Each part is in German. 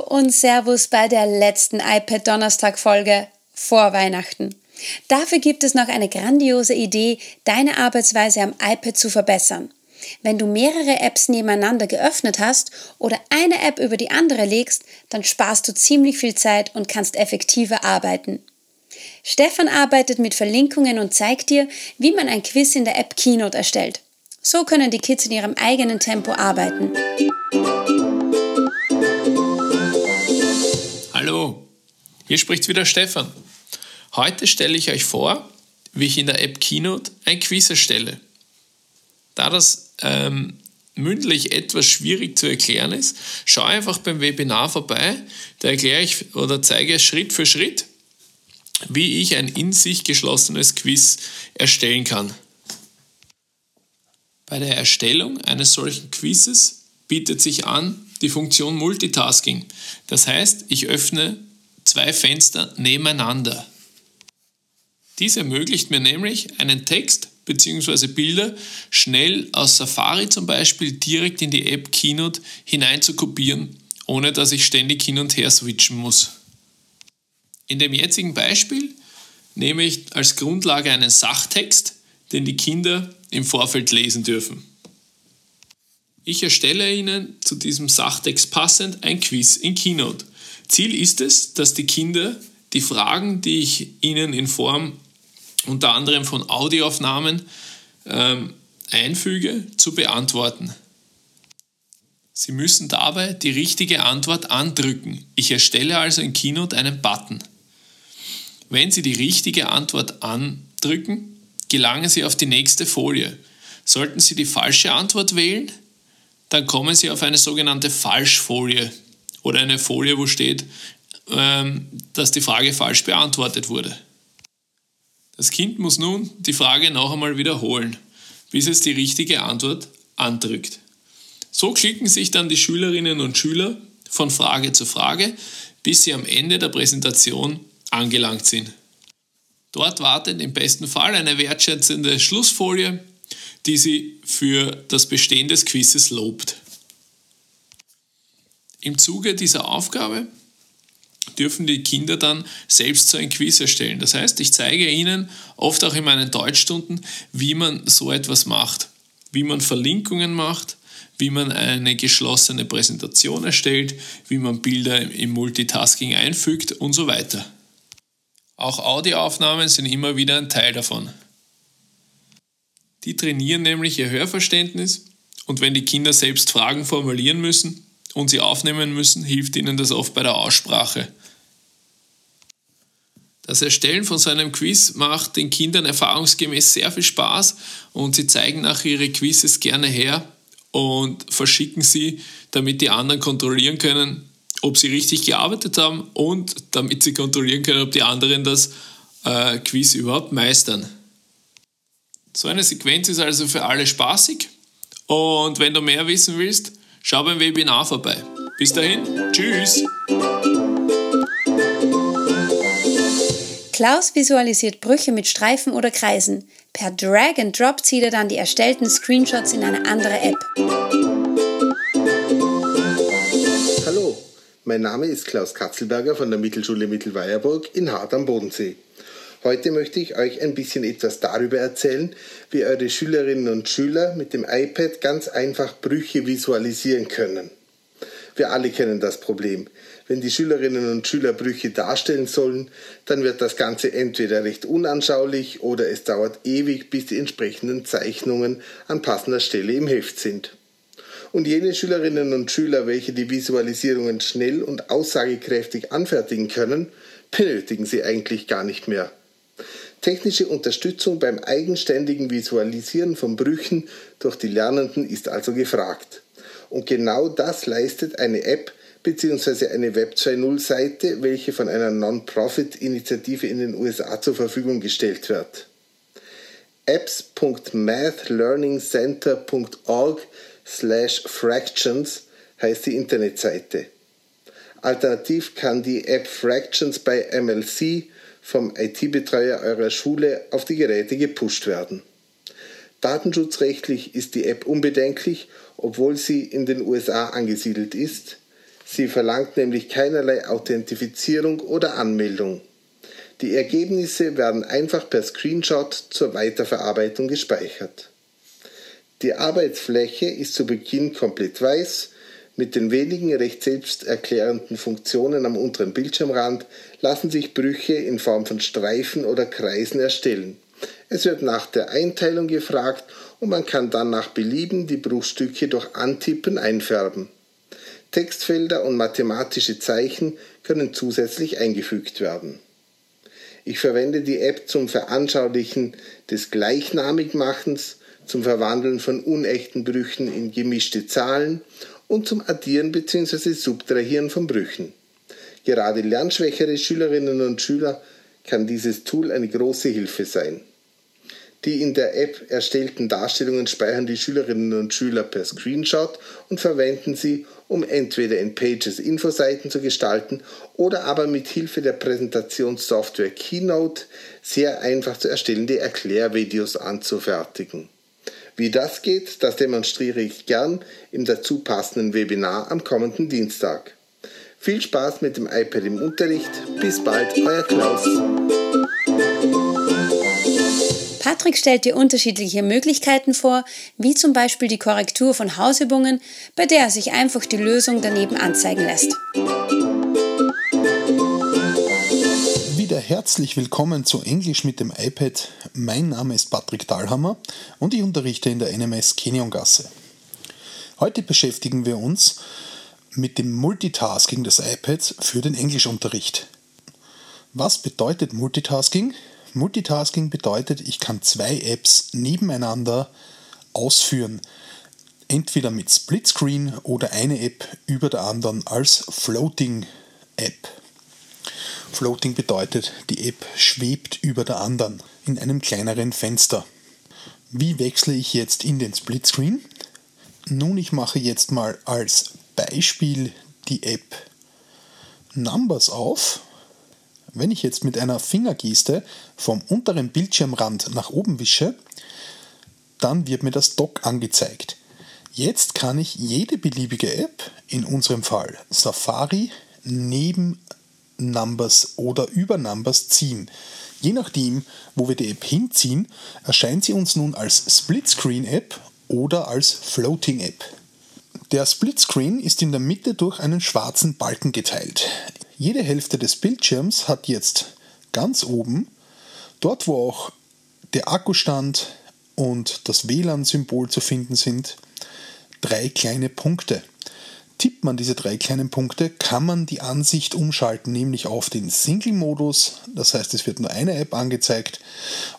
Und Servus bei der letzten iPad Donnerstag Folge vor Weihnachten. Dafür gibt es noch eine grandiose Idee, deine Arbeitsweise am iPad zu verbessern. Wenn du mehrere Apps nebeneinander geöffnet hast oder eine App über die andere legst, dann sparst du ziemlich viel Zeit und kannst effektiver arbeiten. Stefan arbeitet mit Verlinkungen und zeigt dir, wie man ein Quiz in der App Keynote erstellt. So können die Kids in ihrem eigenen Tempo arbeiten. Hier spricht wieder Stefan. Heute stelle ich euch vor, wie ich in der App Keynote ein Quiz erstelle. Da das ähm, mündlich etwas schwierig zu erklären ist, schau einfach beim Webinar vorbei. Da erkläre ich oder zeige Schritt für Schritt, wie ich ein in sich geschlossenes Quiz erstellen kann. Bei der Erstellung eines solchen Quizzes bietet sich an, die Funktion Multitasking. Das heißt, ich öffne zwei Fenster nebeneinander. Dies ermöglicht mir nämlich, einen Text bzw. Bilder schnell aus Safari zum Beispiel direkt in die App Keynote hinein zu kopieren, ohne dass ich ständig hin und her switchen muss. In dem jetzigen Beispiel nehme ich als Grundlage einen Sachtext, den die Kinder im Vorfeld lesen dürfen. Ich erstelle Ihnen zu diesem Sachtext passend ein Quiz in Keynote. Ziel ist es, dass die Kinder die Fragen, die ich ihnen in Form unter anderem von Audioaufnahmen ähm, einfüge, zu beantworten. Sie müssen dabei die richtige Antwort andrücken. Ich erstelle also in Keynote einen Button. Wenn Sie die richtige Antwort andrücken, gelangen Sie auf die nächste Folie. Sollten Sie die falsche Antwort wählen, dann kommen Sie auf eine sogenannte Falschfolie oder eine Folie, wo steht, ähm, dass die Frage falsch beantwortet wurde. Das Kind muss nun die Frage noch einmal wiederholen, bis es die richtige Antwort andrückt. So klicken sich dann die Schülerinnen und Schüler von Frage zu Frage, bis sie am Ende der Präsentation angelangt sind. Dort wartet im besten Fall eine wertschätzende Schlussfolie, die sie für das Bestehen des Quizzes lobt. Im Zuge dieser Aufgabe dürfen die Kinder dann selbst so ein Quiz erstellen. Das heißt, ich zeige ihnen oft auch in meinen Deutschstunden, wie man so etwas macht, wie man Verlinkungen macht, wie man eine geschlossene Präsentation erstellt, wie man Bilder im Multitasking einfügt und so weiter. Auch Audioaufnahmen sind immer wieder ein Teil davon. Die trainieren nämlich ihr Hörverständnis und wenn die Kinder selbst Fragen formulieren müssen und sie aufnehmen müssen, hilft ihnen das oft bei der Aussprache. Das Erstellen von so einem Quiz macht den Kindern erfahrungsgemäß sehr viel Spaß und sie zeigen nach ihre Quizzes gerne her und verschicken sie, damit die anderen kontrollieren können, ob sie richtig gearbeitet haben und damit sie kontrollieren können, ob die anderen das äh, Quiz überhaupt meistern. So eine Sequenz ist also für alle spaßig und wenn du mehr wissen willst, schau beim Webinar vorbei. Bis dahin, tschüss! Klaus visualisiert Brüche mit Streifen oder Kreisen. Per Drag and Drop zieht er dann die erstellten Screenshots in eine andere App. Hallo, mein Name ist Klaus Katzelberger von der Mittelschule Mittelweierburg in Hart am Bodensee. Heute möchte ich euch ein bisschen etwas darüber erzählen, wie eure Schülerinnen und Schüler mit dem iPad ganz einfach Brüche visualisieren können. Wir alle kennen das Problem. Wenn die Schülerinnen und Schüler Brüche darstellen sollen, dann wird das Ganze entweder recht unanschaulich oder es dauert ewig, bis die entsprechenden Zeichnungen an passender Stelle im Heft sind. Und jene Schülerinnen und Schüler, welche die Visualisierungen schnell und aussagekräftig anfertigen können, benötigen sie eigentlich gar nicht mehr. Technische Unterstützung beim eigenständigen Visualisieren von Brüchen durch die Lernenden ist also gefragt. Und genau das leistet eine App bzw. eine Web 2.0 Seite, welche von einer Non-Profit-Initiative in den USA zur Verfügung gestellt wird. apps.mathlearningcenter.org slash fractions heißt die Internetseite. Alternativ kann die App Fractions bei MLC vom IT-Betreuer eurer Schule auf die Geräte gepusht werden. Datenschutzrechtlich ist die App unbedenklich, obwohl sie in den USA angesiedelt ist. Sie verlangt nämlich keinerlei Authentifizierung oder Anmeldung. Die Ergebnisse werden einfach per Screenshot zur Weiterverarbeitung gespeichert. Die Arbeitsfläche ist zu Beginn komplett weiß. Mit den wenigen recht selbsterklärenden Funktionen am unteren Bildschirmrand lassen sich Brüche in Form von Streifen oder Kreisen erstellen. Es wird nach der Einteilung gefragt und man kann dann nach Belieben die Bruchstücke durch Antippen einfärben. Textfelder und mathematische Zeichen können zusätzlich eingefügt werden. Ich verwende die App zum Veranschaulichen des Gleichnamigmachens, zum Verwandeln von unechten Brüchen in gemischte Zahlen und zum Addieren bzw. Subtrahieren von Brüchen. Gerade lernschwächere Schülerinnen und Schüler kann dieses Tool eine große Hilfe sein. Die in der App erstellten Darstellungen speichern die Schülerinnen und Schüler per Screenshot und verwenden sie, um entweder in Pages Infoseiten zu gestalten oder aber mit Hilfe der Präsentationssoftware Keynote sehr einfach zu erstellende Erklärvideos anzufertigen. Wie das geht, das demonstriere ich gern im dazu passenden Webinar am kommenden Dienstag. Viel Spaß mit dem iPad im Unterricht. Bis bald, euer Klaus. Patrick stellt dir unterschiedliche Möglichkeiten vor, wie zum Beispiel die Korrektur von Hausübungen, bei der er sich einfach die Lösung daneben anzeigen lässt. Herzlich willkommen zu Englisch mit dem iPad. Mein Name ist Patrick Dahlhammer und ich unterrichte in der NMS Keniongasse. Heute beschäftigen wir uns mit dem Multitasking des iPads für den Englischunterricht. Was bedeutet Multitasking? Multitasking bedeutet, ich kann zwei Apps nebeneinander ausführen. Entweder mit Splitscreen oder eine App über der anderen als Floating App. Floating bedeutet, die App schwebt über der anderen in einem kleineren Fenster. Wie wechsle ich jetzt in den Splitscreen? Nun, ich mache jetzt mal als Beispiel die App Numbers auf wenn ich jetzt mit einer Fingergeste vom unteren Bildschirmrand nach oben wische, dann wird mir das Dock angezeigt. Jetzt kann ich jede beliebige App, in unserem Fall Safari, neben Numbers oder über Numbers ziehen. Je nachdem, wo wir die App hinziehen, erscheint sie uns nun als Splitscreen-App oder als Floating-App. Der Splitscreen ist in der Mitte durch einen schwarzen Balken geteilt. Jede Hälfte des Bildschirms hat jetzt ganz oben, dort wo auch der Akkustand und das WLAN-Symbol zu finden sind, drei kleine Punkte. Tippt man diese drei kleinen Punkte, kann man die Ansicht umschalten, nämlich auf den Single-Modus, das heißt es wird nur eine App angezeigt,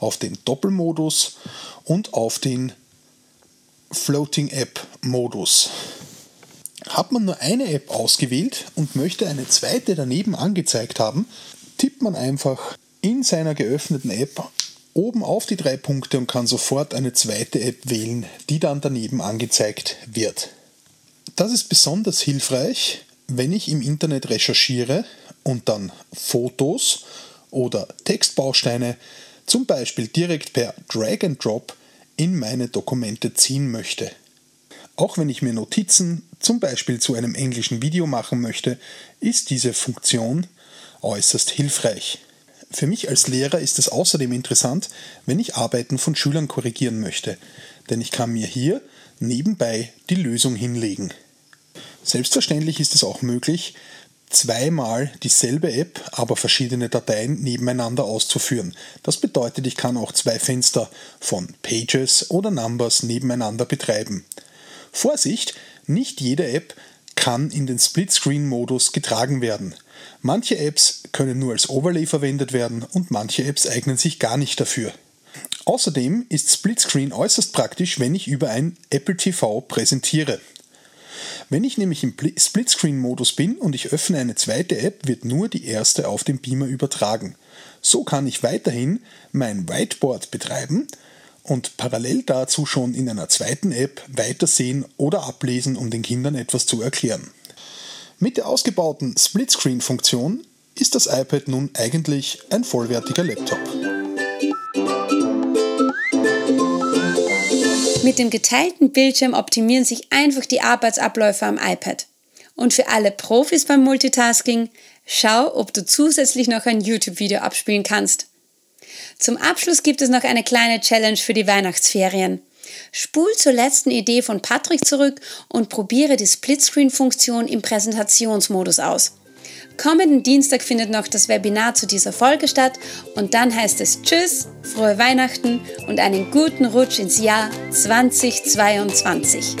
auf den Doppelmodus und auf den Floating App Modus. Hat man nur eine App ausgewählt und möchte eine zweite daneben angezeigt haben, tippt man einfach in seiner geöffneten App oben auf die drei Punkte und kann sofort eine zweite App wählen, die dann daneben angezeigt wird. Das ist besonders hilfreich, wenn ich im Internet recherchiere und dann Fotos oder Textbausteine zum Beispiel direkt per Drag and Drop in meine Dokumente ziehen möchte. Auch wenn ich mir Notizen zum Beispiel zu einem englischen Video machen möchte, ist diese Funktion äußerst hilfreich. Für mich als Lehrer ist es außerdem interessant, wenn ich Arbeiten von Schülern korrigieren möchte, denn ich kann mir hier nebenbei die Lösung hinlegen. Selbstverständlich ist es auch möglich, zweimal dieselbe App, aber verschiedene Dateien nebeneinander auszuführen. Das bedeutet, ich kann auch zwei Fenster von Pages oder Numbers nebeneinander betreiben. Vorsicht, nicht jede App kann in den Split-Screen-Modus getragen werden. Manche Apps können nur als Overlay verwendet werden und manche Apps eignen sich gar nicht dafür. Außerdem ist Splitscreen äußerst praktisch, wenn ich über ein Apple TV präsentiere. Wenn ich nämlich im Splitscreen-Modus bin und ich öffne eine zweite App, wird nur die erste auf dem Beamer übertragen. So kann ich weiterhin mein Whiteboard betreiben und parallel dazu schon in einer zweiten App weitersehen oder ablesen, um den Kindern etwas zu erklären. Mit der ausgebauten Splitscreen-Funktion ist das iPad nun eigentlich ein vollwertiger Laptop. Mit dem geteilten Bildschirm optimieren sich einfach die Arbeitsabläufe am iPad. Und für alle Profis beim Multitasking, schau, ob du zusätzlich noch ein YouTube-Video abspielen kannst. Zum Abschluss gibt es noch eine kleine Challenge für die Weihnachtsferien. Spul zur letzten Idee von Patrick zurück und probiere die Splitscreen-Funktion im Präsentationsmodus aus. Kommenden Dienstag findet noch das Webinar zu dieser Folge statt und dann heißt es Tschüss, frohe Weihnachten und einen guten Rutsch ins Jahr 2022.